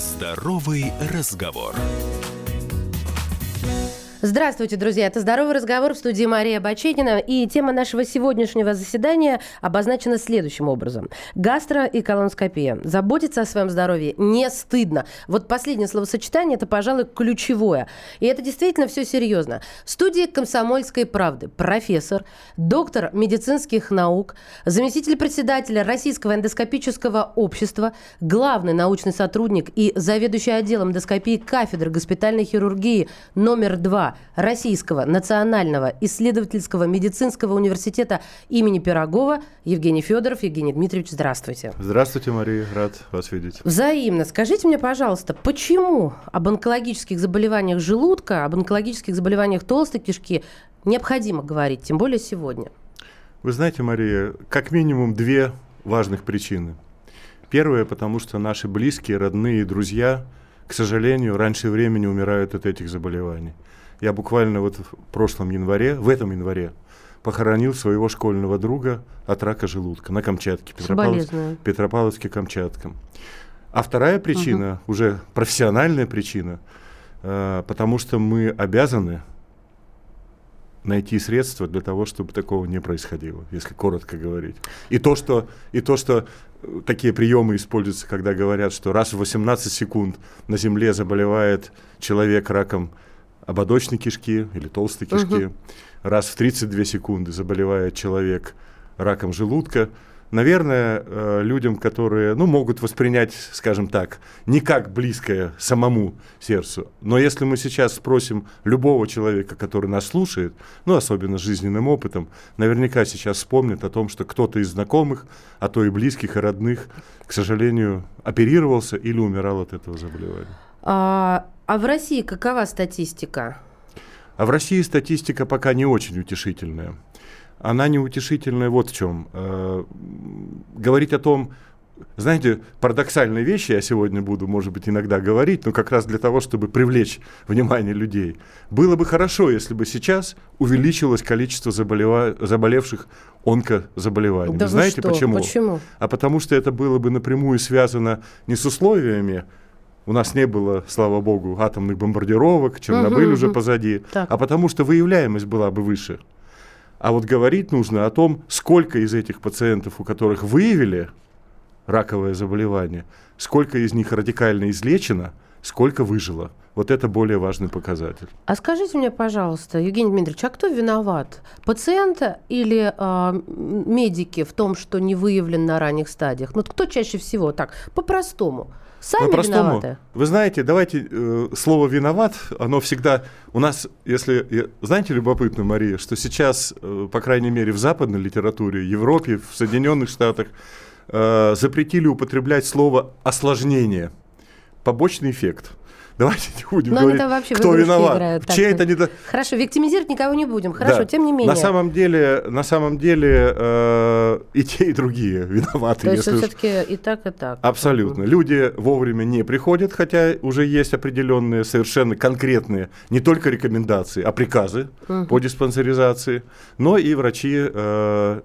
Здоровый разговор. Здравствуйте, друзья. Это «Здоровый разговор» в студии Мария Баченина. И тема нашего сегодняшнего заседания обозначена следующим образом. Гастро и колоноскопия. Заботиться о своем здоровье не стыдно. Вот последнее словосочетание – это, пожалуй, ключевое. И это действительно все серьезно. В студии «Комсомольской правды» профессор, доктор медицинских наук, заместитель председателя Российского эндоскопического общества, главный научный сотрудник и заведующий отделом эндоскопии кафедры госпитальной хирургии номер Российского национального исследовательского медицинского университета имени Пирогова Евгений Федоров. Евгений Дмитриевич, здравствуйте. Здравствуйте, Мария, рад вас видеть. Взаимно. Скажите мне, пожалуйста, почему об онкологических заболеваниях желудка, об онкологических заболеваниях толстой кишки необходимо говорить, тем более сегодня? Вы знаете, Мария, как минимум две важных причины. Первое, потому что наши близкие, родные, друзья, к сожалению, раньше времени умирают от этих заболеваний. Я буквально вот в прошлом январе, в этом январе, похоронил своего школьного друга от рака желудка на Камчатке, Петропавловск, Петропавловске-Камчатском. А вторая причина, угу. уже профессиональная причина, э, потому что мы обязаны найти средства для того, чтобы такого не происходило, если коротко говорить. И то, что, и то, что э, такие приемы используются, когда говорят, что раз в 18 секунд на Земле заболевает человек раком ободочной кишки или толстой кишки. Угу. Раз в 32 секунды заболевает человек раком желудка. Наверное, э, людям, которые ну, могут воспринять, скажем так, не как близкое самому сердцу. Но если мы сейчас спросим любого человека, который нас слушает, ну, особенно с жизненным опытом, наверняка сейчас вспомнит о том, что кто-то из знакомых, а то и близких, и родных, к сожалению, оперировался или умирал от этого заболевания. А, а в России какова статистика? А в России статистика пока не очень утешительная. Она не утешительная вот в чем. Э, говорить о том, знаете, парадоксальные вещи я сегодня буду, может быть, иногда говорить, но как раз для того, чтобы привлечь внимание людей. Было бы хорошо, если бы сейчас увеличилось количество заболева... заболевших онкозаболеваниями. Да Знаете что? почему? Почему? А потому что это было бы напрямую связано не с условиями у нас не было, слава богу, атомных бомбардировок, Чернобыль угу, уже угу. позади, так. а потому что выявляемость была бы выше. А вот говорить нужно о том, сколько из этих пациентов, у которых выявили раковое заболевание, сколько из них радикально излечено, сколько выжило. Вот это более важный показатель. А скажите мне, пожалуйста, Евгений Дмитриевич, а кто виноват? Пациента или э, медики в том, что не выявлен на ранних стадиях? Ну, кто чаще всего так, по-простому? Сами По-простому, виноваты. Вы знаете, давайте э, слово виноват, оно всегда у нас, если знаете, любопытно, Мария, что сейчас, э, по крайней мере, в западной литературе, Европе, в Соединенных Штатах э, запретили употреблять слово осложнение, побочный эффект. Давайте не будем Но говорить, вообще кто виноват. Играют, чьей это не... Хорошо, виктимизировать никого не будем. Хорошо, да. тем не менее. На самом деле, на самом деле э, и те, и другие виноваты. То есть все-таки и так, и так. Абсолютно. Люди вовремя не приходят, хотя уже есть определенные совершенно конкретные не только рекомендации, а приказы угу. по диспансеризации. Но и врачи, э,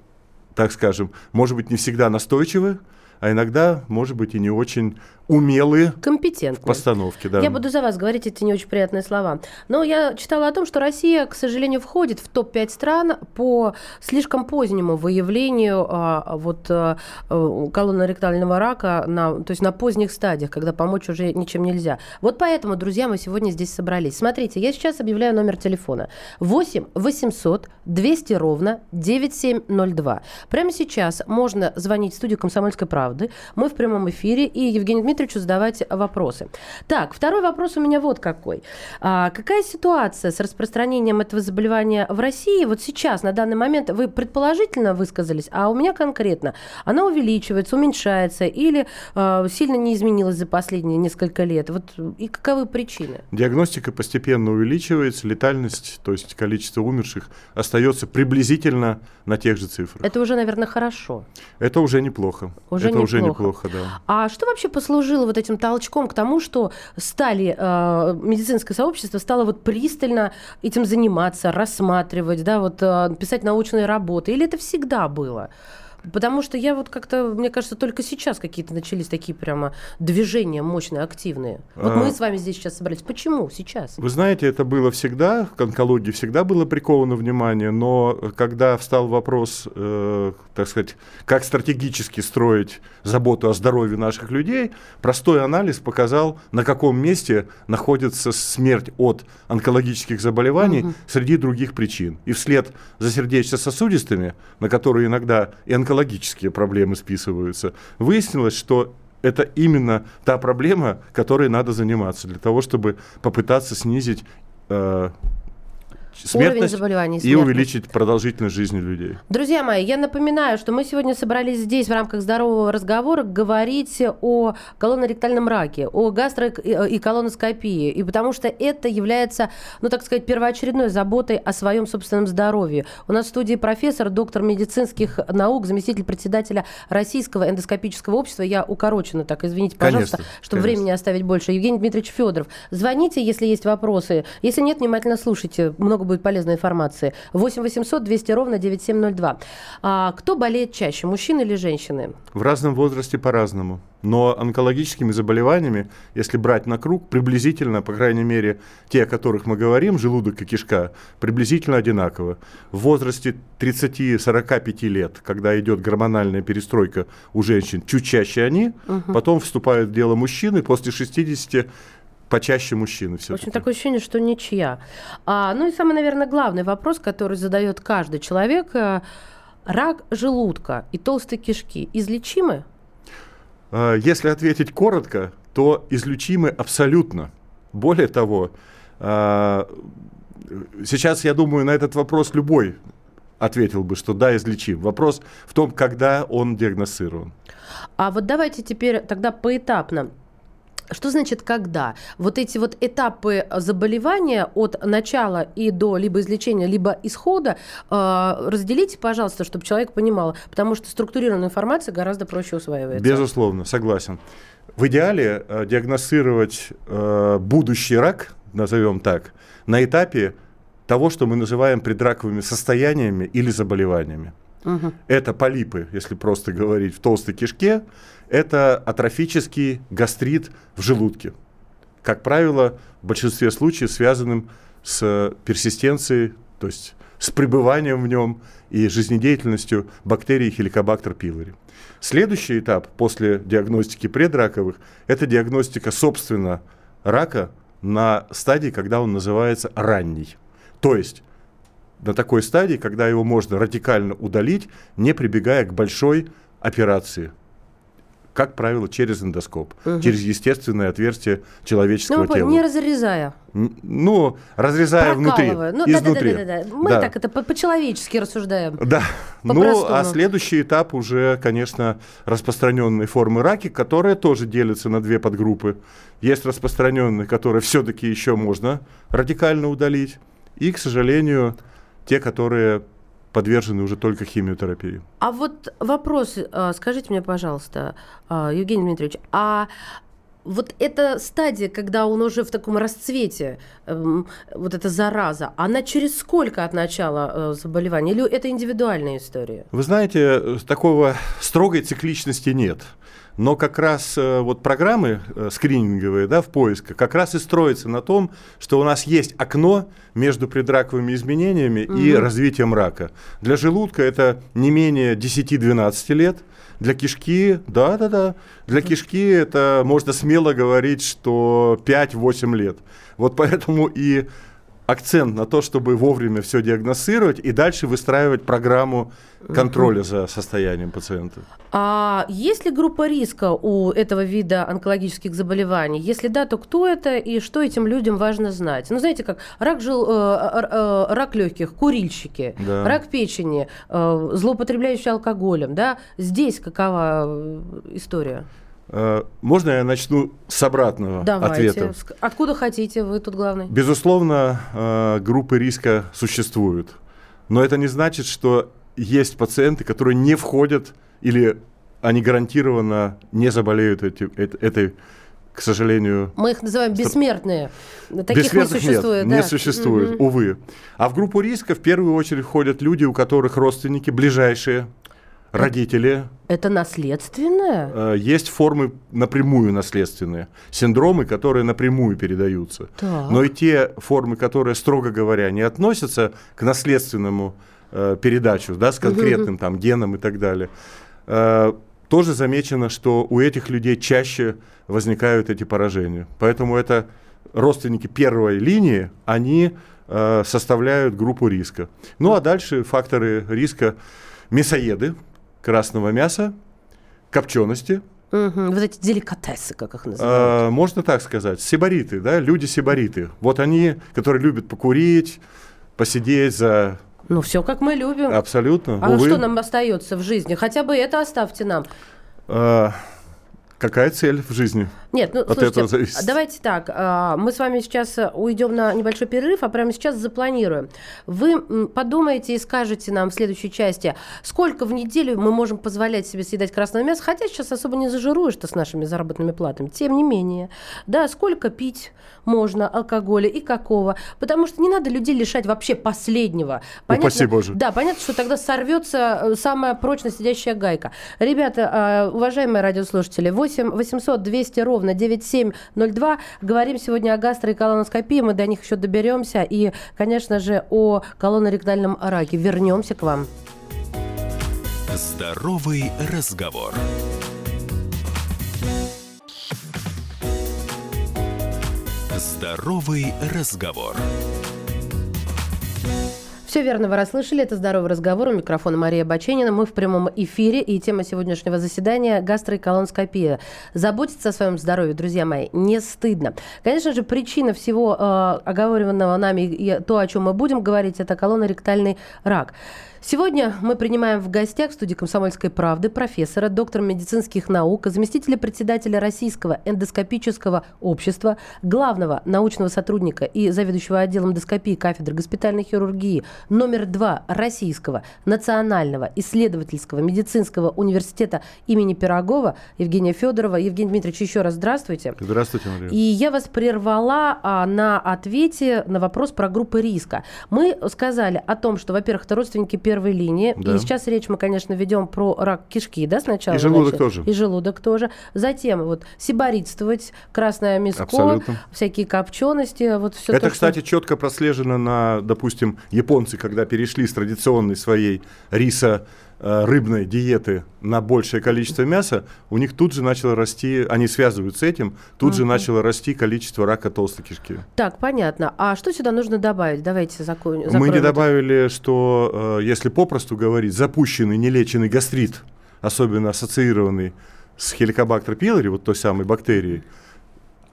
так скажем, может быть, не всегда настойчивы, а иногда, может быть, и не очень умелые Компетентные. в постановке. Да. Я буду за вас говорить эти не очень приятные слова. Но я читала о том, что Россия, к сожалению, входит в топ-5 стран по слишком позднему выявлению а, вот, а, колоноректального рака, на, то есть на поздних стадиях, когда помочь уже ничем нельзя. Вот поэтому, друзья, мы сегодня здесь собрались. Смотрите, я сейчас объявляю номер телефона. 8 800 200 ровно 9702. Прямо сейчас можно звонить в студию «Комсомольской правды». Мы в прямом эфире, и Евгений Дмитриевич Дмитриевичу задавать вопросы. Так, второй вопрос у меня вот какой. А, какая ситуация с распространением этого заболевания в России? Вот сейчас, на данный момент, вы предположительно высказались, а у меня конкретно. Она увеличивается, уменьшается или а, сильно не изменилась за последние несколько лет? Вот и каковы причины? Диагностика постепенно увеличивается, летальность, то есть количество умерших, остается приблизительно на тех же цифрах. Это уже, наверное, хорошо. Это уже неплохо. Уже Это неплохо. уже неплохо, да. А что вообще послужило послужило вот этим толчком к тому, что стали, э, медицинское сообщество стало вот пристально этим заниматься, рассматривать, да, вот э, писать научные работы? Или это всегда было? Потому что я вот как-то, мне кажется, только сейчас какие-то начались такие прямо движения мощные, активные. Вот А. мы с вами здесь сейчас собрались. Почему сейчас? Вы знаете, это было всегда, к онкологии всегда было приковано внимание, но когда встал вопрос, э, так сказать, как стратегически строить заботу о здоровье наших людей, простой анализ показал, на каком месте находится смерть от онкологических заболеваний среди других причин. И вслед за сердечно-сосудистыми, на которые иногда и онкологические проблемы списываются, выяснилось, что это именно та проблема, которой надо заниматься для того, чтобы попытаться снизить э, смертность заболеваний, и увеличить продолжительность жизни людей. Друзья мои, я напоминаю, что мы сегодня собрались здесь в рамках здорового разговора говорить о колоноректальном раке, о гастро- и колоноскопии, и потому что это является, ну так сказать, первоочередной заботой о своем собственном здоровье. У нас в студии профессор, доктор медицинских наук, заместитель председателя Российского эндоскопического общества. Я укороченно так, извините, пожалуйста, Конечно, чтобы конечно. времени оставить больше. Евгений Дмитриевич Федоров. Звоните, если есть вопросы. Если нет, внимательно слушайте. Много будет полезной информации. 8 800 200 ровно 9702. А, кто болеет чаще, мужчины или женщины? В разном возрасте по-разному. Но онкологическими заболеваниями, если брать на круг, приблизительно, по крайней мере, те, о которых мы говорим, желудок и кишка, приблизительно одинаково. В возрасте 30-45 лет, когда идет гормональная перестройка у женщин, чуть чаще они, потом вступают в дело мужчины, после 60 почаще мужчины В все общем, такое ощущение, что ничья. А, ну и самый, наверное, главный вопрос, который задает каждый человек. э, Рак желудка и толстой кишки излечимы? А, Если ответить коротко, то излечимы абсолютно. Более того, а, сейчас, я думаю, на этот вопрос любой ответил бы, что да, излечим. Вопрос в том, когда он диагностирован. А вот давайте теперь тогда поэтапно. Что значит когда? Вот эти вот этапы заболевания от начала и до либо излечения, либо исхода э, разделите, пожалуйста, чтобы человек понимал, потому что структурированная информация гораздо проще усваивается. Безусловно, согласен. В идеале э, диагностировать э, будущий рак, назовем так, на этапе того, что мы называем предраковыми состояниями или заболеваниями. Мгм. Это полипы, если просто говорить, в толстой кишке. Это атрофический гастрит в желудке. Как правило, в большинстве случаев связанным с персистенцией, то есть с пребыванием в нем и жизнедеятельностью бактерий хеликобактер пилори. Следующий этап после диагностики предраковых – это диагностика, собственно, рака на стадии, когда он называется ранний. То есть на такой стадии, когда его можно радикально удалить, не прибегая к большой операции. Как правило, через эндоскоп, Мгм. через естественное отверстие человеческого Ну, по- тела. не разрезая, Ну, разрезая внутри. Ну, изнутри. да-да-да-да. Мы Да. так это по- по-человечески рассуждаем. Да. Ну, По-простому. а следующий этап уже, конечно, распространенные формы раки, которые тоже делятся на две подгруппы. Есть распространенные, которые все-таки еще можно радикально удалить, и, к сожалению, те, которые подвержены уже только химиотерапии. А вот вопрос, э, скажите мне, пожалуйста, э, Евгений Дмитриевич, а вот эта стадия, когда он уже в таком расцвете, эм, вот эта зараза, она через сколько от начала э, заболевания? Или это индивидуальная история? Вы знаете, такого строгой цикличности нет. Но как раз э, вот программы э, скрининговые да, в поиске как раз и строятся на том, что у нас есть окно между предраковыми изменениями и Мгм. развитием рака. Для желудка это не менее 10-12 лет. Для кишки, да-да-да, для кишки это можно смело говорить, что 5-8 лет. Вот поэтому и акцент на то, чтобы вовремя все диагностировать и дальше выстраивать программу контроля за состоянием пациента. А есть ли группа риска у этого вида онкологических заболеваний? Если да, то кто это и что этим людям важно знать? Ну, знаете, как рак, жел, э, э, э, рак легких, курильщики, Да. рак печени, э, злоупотребляющие алкоголем, да? Здесь какова э, история? Э, Можно я начну с обратного Давайте. ответа? Откуда хотите, вы тут главный. Безусловно, э, группы риска существуют, но это не значит, что есть пациенты, которые не входят или они гарантированно не заболеют эти- эт- этой, к сожалению, Мы их называем бессмертные. Таких Бессмертных не существует. нет, да. не существует, Мгм. увы. А в группу риска в первую очередь входят люди, у которых родственники ближайшие родители. Это наследственное? Э, есть формы напрямую наследственные, синдромы, которые напрямую передаются. Так. Но и те формы, которые, строго говоря, не относятся к наследственному э, передачу, да, с конкретным там геном и так далее, э, тоже замечено, что у этих людей чаще возникают эти поражения. Поэтому это родственники первой линии, они э, составляют группу риска. Ну а дальше факторы риска мясоеды, красного мяса, копчености, Мгм, Вот эти деликатесы, как их называют. э, можно так сказать, сибариты, да, люди-сибариты. Вот они, которые любят покурить, посидеть за Ну, все как мы любим. абсолютно. А увы. что нам остается в жизни? Хотя бы это оставьте нам. Э, какая цель в жизни? Нет, ну От слушайте, этого зависит. давайте так. а, Мы с вами сейчас уйдем на небольшой перерыв, а прямо сейчас запланируем. Вы м, подумайте и скажете нам в следующей части, сколько в неделю мы можем позволять себе съедать красное мясо, хотя сейчас особо не зажируешь-то с нашими заработными платами. Тем не менее, да, сколько пить можно алкоголя и какого. Потому что не надо людей лишать вообще последнего. Упаси Боже. Да, понятно, что тогда сорвется э, самая прочно сидящая гайка. Ребята, э, уважаемые радиослушатели, 8 800 200 ровно 9702. Говорим сегодня о гастро- и колоноскопии. Мы до них еще доберемся. И, конечно же, о колоноректальном раке. Вернемся к вам. Здоровый разговор. Здоровый разговор. Все верно, вы расслышали. Это «Здоровый разговор». У микрофона Мария Баченина. Мы в прямом эфире. И тема сегодняшнего заседания – гастро- и колоноскопия. Заботиться о своем здоровье, друзья мои, не стыдно. Конечно же, причина всего э, оговоренного нами и то, о чем мы будем говорить, это колоноректальный рак. Сегодня мы принимаем в гостях в студии «Комсомольской правды» профессора, доктора медицинских наук, заместителя председателя Российского эндоскопического общества, главного научного сотрудника и заведующего отделом эндоскопии кафедры госпитальной хирургии номер два Российского национального исследовательского медицинского университета имени Пирогова Евгения Федорова. Евгений Дмитриевич, еще раз здравствуйте. Здравствуйте, Мария. И я вас прервала а, на ответе на вопрос про группы риска. Мы сказали о том, что, во-первых, это родственники первой линии. Да. И сейчас речь мы, конечно, ведем про рак кишки, да, сначала? И желудок начали? тоже. И желудок тоже. Затем вот сибаритствовать, красное мяско, Абсолютно. всякие копчености, вот все Это, кстати, четко прослежено на, допустим, японцы, когда перешли с традиционной своей риса рыбной диеты на большее количество мяса, у них тут же начало расти, они связывают с этим, тут же начало расти количество рака толстой кишки. Так, понятно. А что сюда нужно добавить? Давайте закон... Мы не добавили, что, э, если попросту говорить, запущенный нелеченный гастрит, особенно ассоциированный с хеликобактер пилори, вот той самой бактерией,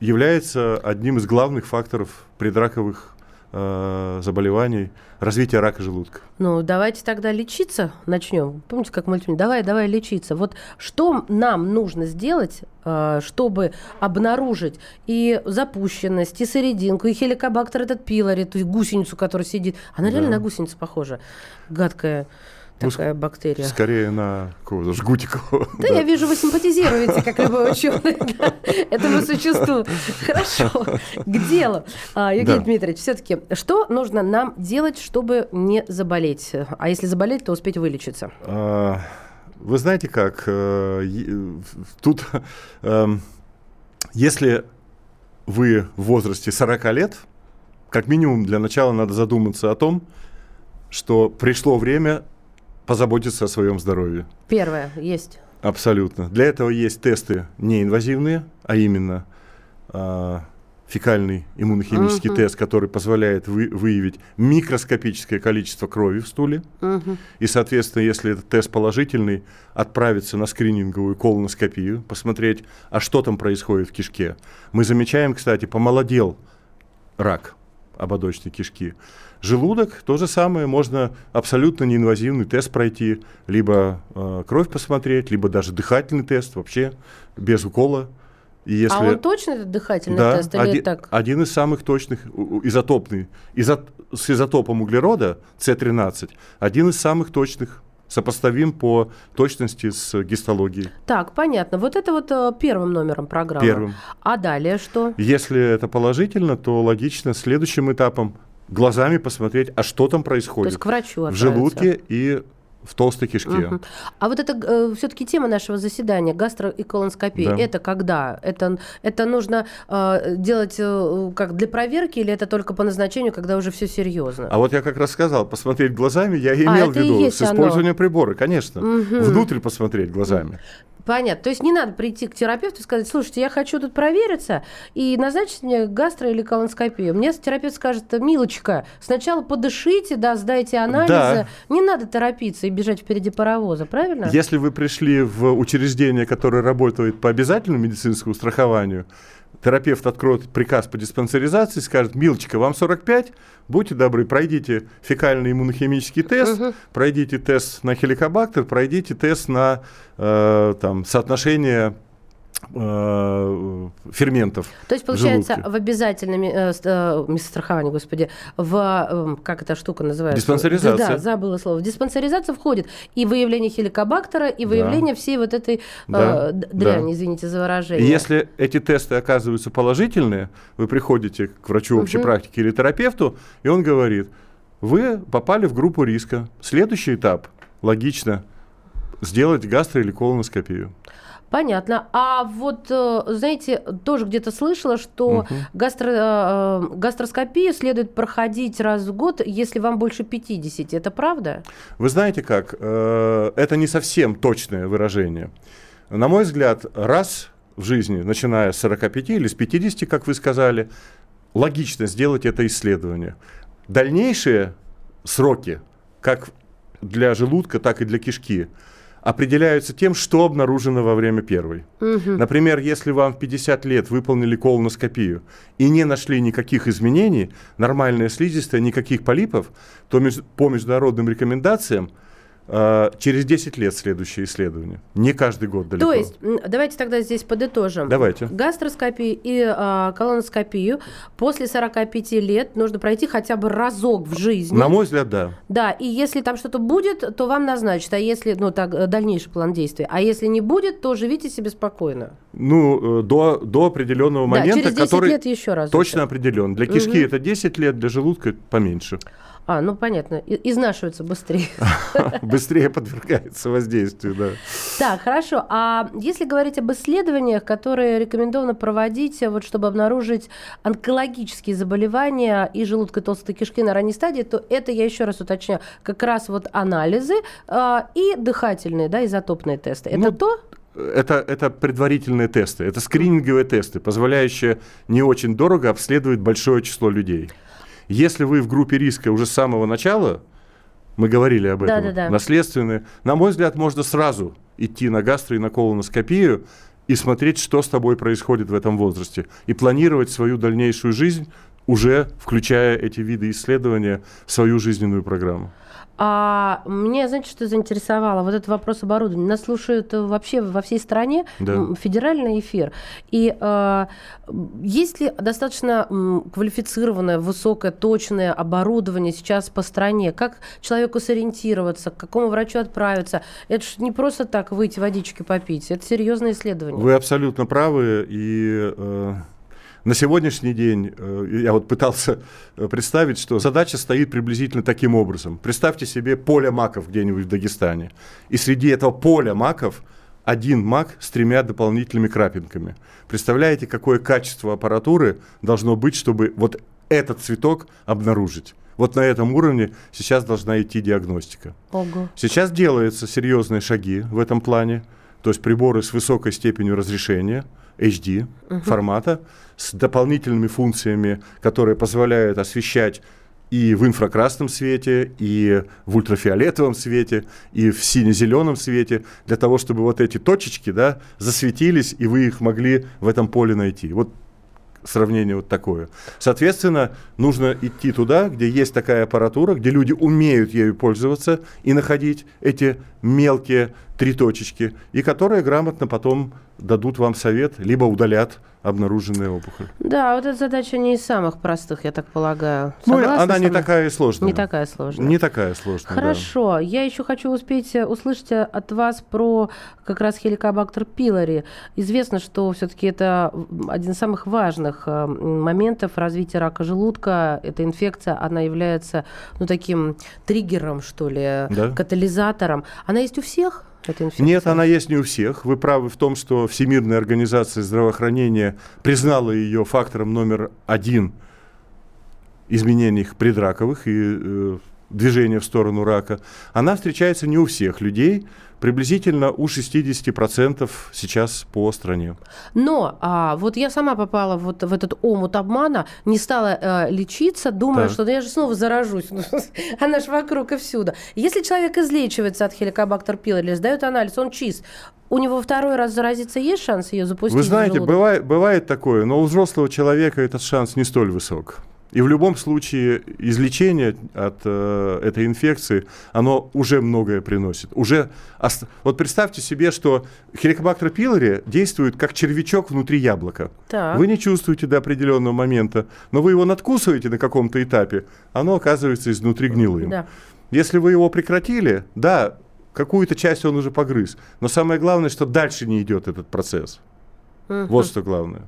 является одним из главных факторов предраковых э, заболеваний развития рака желудка. Ну, давайте тогда лечиться начнем. Помните, как мультфильм? Давай, давай лечиться. Вот что нам нужно сделать, э, чтобы обнаружить и запущенность, и серединку, и хеликобактер этот пилори, ту гусеницу, которая сидит. Она реально Да. на гусеницу похожа. Гадкая Ну, такая бактерия. Скорее на какого-то жгутикова. Да, я вижу, вы симпатизируете, как любой ученый, да, этому существу. Хорошо, к делу. А, Евгений Да. Дмитриевич, все-таки, что нужно нам делать, чтобы не заболеть? А если заболеть, то успеть вылечиться? А, Вы знаете как, э, е- тут, эм, если вы в возрасте 40 лет, как минимум для начала надо задуматься о том, что пришло время позаботиться о своем здоровье. Первое, есть. Абсолютно. Для этого есть тесты неинвазивные, а именно а, фекальный иммунохимический Мгм. тест, который позволяет вы- выявить микроскопическое количество крови в стуле. Мгм. И, соответственно, если этот тест положительный, отправиться на скрининговую колоноскопию, посмотреть, а что там происходит в кишке. Мы замечаем, кстати, помолодел рак ободочной кишки. Желудок то же самое, можно абсолютно неинвазивный тест пройти, либо э, кровь посмотреть, либо даже дыхательный тест вообще без укола. И если... А он точно этот дыхательный Да, тест или один, так? один из самых точных, изотопный, изот- с изотопом углерода С13, один из самых точных, сопоставим по точности с гистологией. Так, понятно. Вот это вот э, первым номером программы. Первым. А далее что? Если это положительно, то логично следующим этапом глазами посмотреть, а что там То происходит есть к врачу в отправиться. желудке и в толстой кишке. Угу. А вот это э, все-таки тема нашего заседания гастро и колоноскопия. Да. Это когда? Это, это нужно э, делать э, как для проверки или это только по назначению, когда уже все серьезно? А вот я как раз сказал, посмотреть глазами, я имел а, в виду с использованием оно. прибора, конечно. Угу. Внутрь посмотреть глазами. Понятно. То есть не надо прийти к терапевту и сказать, слушайте, я хочу тут провериться и назначить мне гастро или колоноскопию. Мне терапевт скажет, милочка, сначала подышите, да, сдайте анализы. Да. Не надо торопиться и бежать впереди паровоза, правильно? Если вы пришли в учреждение, которое работает по обязательному медицинскому страхованию, терапевт откроет приказ по диспансеризации, скажет, милочка, вам 45, будьте добры, пройдите фекальный иммунохимический тест, угу. пройдите тест на хеликобактер, пройдите тест на э, там, соотношение ферментов. То есть, получается, в, в обязательном э, э страховании, господи, в, э, как эта штука называется? Диспансеризация. Да, забыла слово. В диспансеризацию входит и выявление хеликобактера, и выявление да. всей вот этой да. э, дряни, да. извините за выражение. И если эти тесты оказываются положительные, вы приходите к врачу общей угу. практики или терапевту, и он говорит, вы попали в группу риска. Следующий этап, логично, сделать гастро- или колоноскопию. Понятно. А вот, э, знаете, тоже где-то слышала, что угу. гастро, э, гастроскопию следует проходить раз в год, если вам больше 50. Это правда? Вы знаете как? Э, это не совсем точное выражение. На мой взгляд, раз в жизни, начиная с 45 или с 50, как вы сказали, логично сделать это исследование. Дальнейшие сроки, как для желудка, так и для кишки – определяются тем, что обнаружено во время первой. Угу. Например, если вам в 50 лет выполнили колоноскопию и не нашли никаких изменений, нормальная слизистая, никаких полипов, то по международным рекомендациям через 10 лет следующее исследование. Не каждый год далеко. То есть, давайте тогда здесь подытожим. Давайте. Гастроскопию и а, колоноскопию после 45 лет нужно пройти хотя бы разок в жизни. На мой взгляд, да. Да, и если там что-то будет, то вам назначат. А если, ну, так, э, дальнейший план действий. А если не будет, то живите себе спокойно. Ну, э, до, до определенного да, момента, через 10 который лет еще раз. точно определен. Для кишки угу. это 10 лет, для желудка поменьше. А, ну понятно, изнашиваются быстрее. Быстрее подвергается воздействию, да. Так, хорошо. А если говорить об исследованиях, которые рекомендовано проводить, вот, чтобы обнаружить онкологические заболевания и желудка толстой кишки на ранней стадии, то это, я еще раз уточняю, как раз вот анализы э, и дыхательные, да, изотопные тесты. Это ну, то? это, это предварительные тесты, это скрининговые тесты, позволяющие не очень дорого обследовать большое число людей. Если вы в группе риска уже с самого начала, мы говорили об этом, да, да, да. наследственные, на мой взгляд, можно сразу идти на гастро и на колоноскопию и смотреть, что с тобой происходит в этом возрасте, и планировать свою дальнейшую жизнь, уже включая эти виды исследования в свою жизненную программу. А мне, знаете, что заинтересовало? Вот этот вопрос оборудования. Нас слушают вообще во всей стране да. федеральный эфир. И э, есть ли достаточно квалифицированное, высокое, точное оборудование сейчас по стране? Как человеку сориентироваться, к какому врачу отправиться? Это же не просто так выйти водички попить. Это серьезное исследование. Вы абсолютно правы. И э, на сегодняшний день э, я вот пытался э, представить, что задача стоит приблизительно таким образом. Представьте себе поле маков где-нибудь в Дагестане. И среди этого поля маков один мак с тремя дополнительными крапинками. Представляете, какое качество аппаратуры должно быть, чтобы вот этот цветок обнаружить? Вот на этом уровне сейчас должна идти диагностика. Ого. Сейчас делаются серьезные шаги в этом плане, то есть приборы с высокой степенью разрешения – HD угу. формата с дополнительными функциями, которые позволяют освещать и в инфракрасном свете, и в ультрафиолетовом свете, и в сине-зеленом свете, для того, чтобы вот эти точечки да, засветились, и вы их могли в этом поле найти. Вот сравнение вот такое. Соответственно, нужно идти туда, где есть такая аппаратура, где люди умеют ею пользоваться и находить эти мелкие три точечки, и которые грамотно потом дадут вам совет, либо удалят обнаруженные опухоль. Да, вот эта задача не из самых простых, я так полагаю. Ну, Согласны она со не такая и сложная. Не такая сложная. Не такая сложная, да. Хорошо, я еще хочу успеть э, услышать э, от вас про как раз хеликобактер пилори. Известно, что все-таки это один из самых важных э, моментов развития рака желудка. Эта инфекция, она является ну, таким триггером, что ли, Да. катализатором. Она есть у всех? Эта инфекция? Нет, она есть не у всех. Вы правы в том, что Всемирная организация здравоохранения признала ее фактором номер один изменений предраковых и движения в сторону рака. Она встречается не у всех людей, приблизительно у 60% сейчас по стране. Но а, вот я сама попала вот в этот омут обмана, не стала э, лечиться, думая, Так. что да я же снова заражусь. Она ж вокруг и всюду. Если человек излечивается от хеликобактер пилори, сдает анализ, он чист, у него второй раз заразиться есть шанс ее запустить? Вы знаете, бывает, бывает такое, но у взрослого человека этот шанс не столь высок. И в любом случае излечение от э, этой инфекции, оно уже многое приносит. Уже ос- Вот представьте себе, что хеликобактер пилори действует как червячок внутри яблока. Так. Вы не чувствуете до определенного момента, но вы его надкусываете на каком-то этапе, оно оказывается изнутри гнилым. Да. Если вы его прекратили, да, какую-то часть он уже погрыз. Но самое главное, что дальше не идет этот процесс. Вот что главное.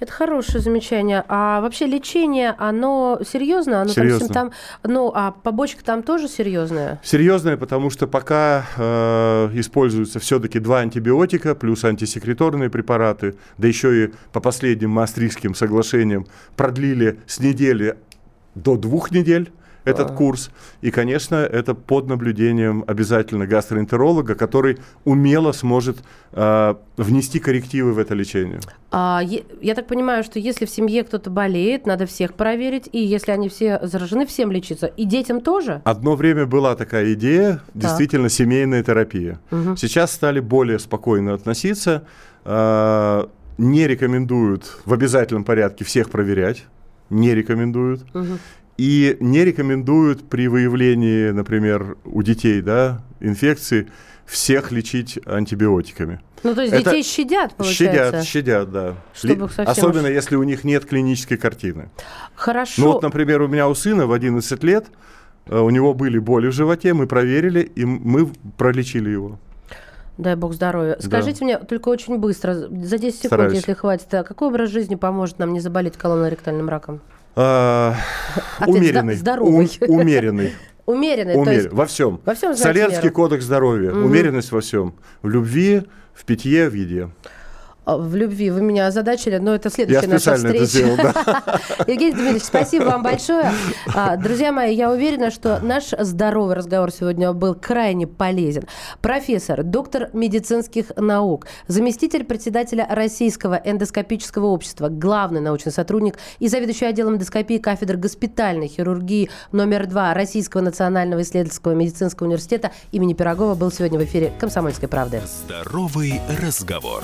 Это хорошее замечание. А вообще лечение, оно серьезно? Оно Серьезно. Там, ну, а побочка там тоже серьезная? Серьезное, потому что пока э, используются все-таки два антибиотика плюс антисекреторные препараты, да еще и по последним Маастрихтским соглашениям продлили с недели до двух недель этот курс. И, конечно, это под наблюдением обязательно гастроэнтеролога, который умело сможет э, внести коррективы в это лечение. А, я так понимаю, что если в семье кто-то болеет, надо всех проверить, и если они все заражены, всем лечиться. И детям тоже? Одно время была такая идея, действительно семейная терапия. Мгм. Сейчас стали более спокойно относиться, э, не рекомендуют в обязательном порядке всех проверять, не рекомендуют. Мгм. И не рекомендуют при выявлении, например, у детей да, инфекции всех лечить антибиотиками. Ну, то есть Это детей щадят, получается? Щадят, щадят, да. Чтобы совсем Особенно если у них нет клинической картины. Хорошо. Ну вот, например, у меня у сына в 11 лет, э, у него были боли в животе, мы проверили, и мы пролечили его. Дай бог здоровья. Да. Скажите мне только очень быстро, за 10 секунд, Стараюсь. если хватит, а какой образ жизни поможет нам не заболеть колоноректальным раком? А, А умеренный. здоровый. ум- умеренный. Умеренный, то умер- есть Во всем. во всем Солерский меру. кодекс здоровья. Мгм. Умеренность во всем. В любви, в питье, в еде. А, в любви. Вы меня озадачили, но это следующая Я наша специально это встреча. сделал, да. Евгений Дмитриевич, спасибо вам большое. А, Друзья мои, я уверена, что наш здоровый разговор сегодня был крайне полезен. Профессор, доктор медицинских наук, заместитель председателя Российского эндоскопического общества, главный научный сотрудник и заведующий отделом эндоскопии кафедры госпитальной хирургии номер два Российского национального исследовательского медицинского университета имени Пирогова был сегодня в эфире «Комсомольской правды». Здоровый разговор.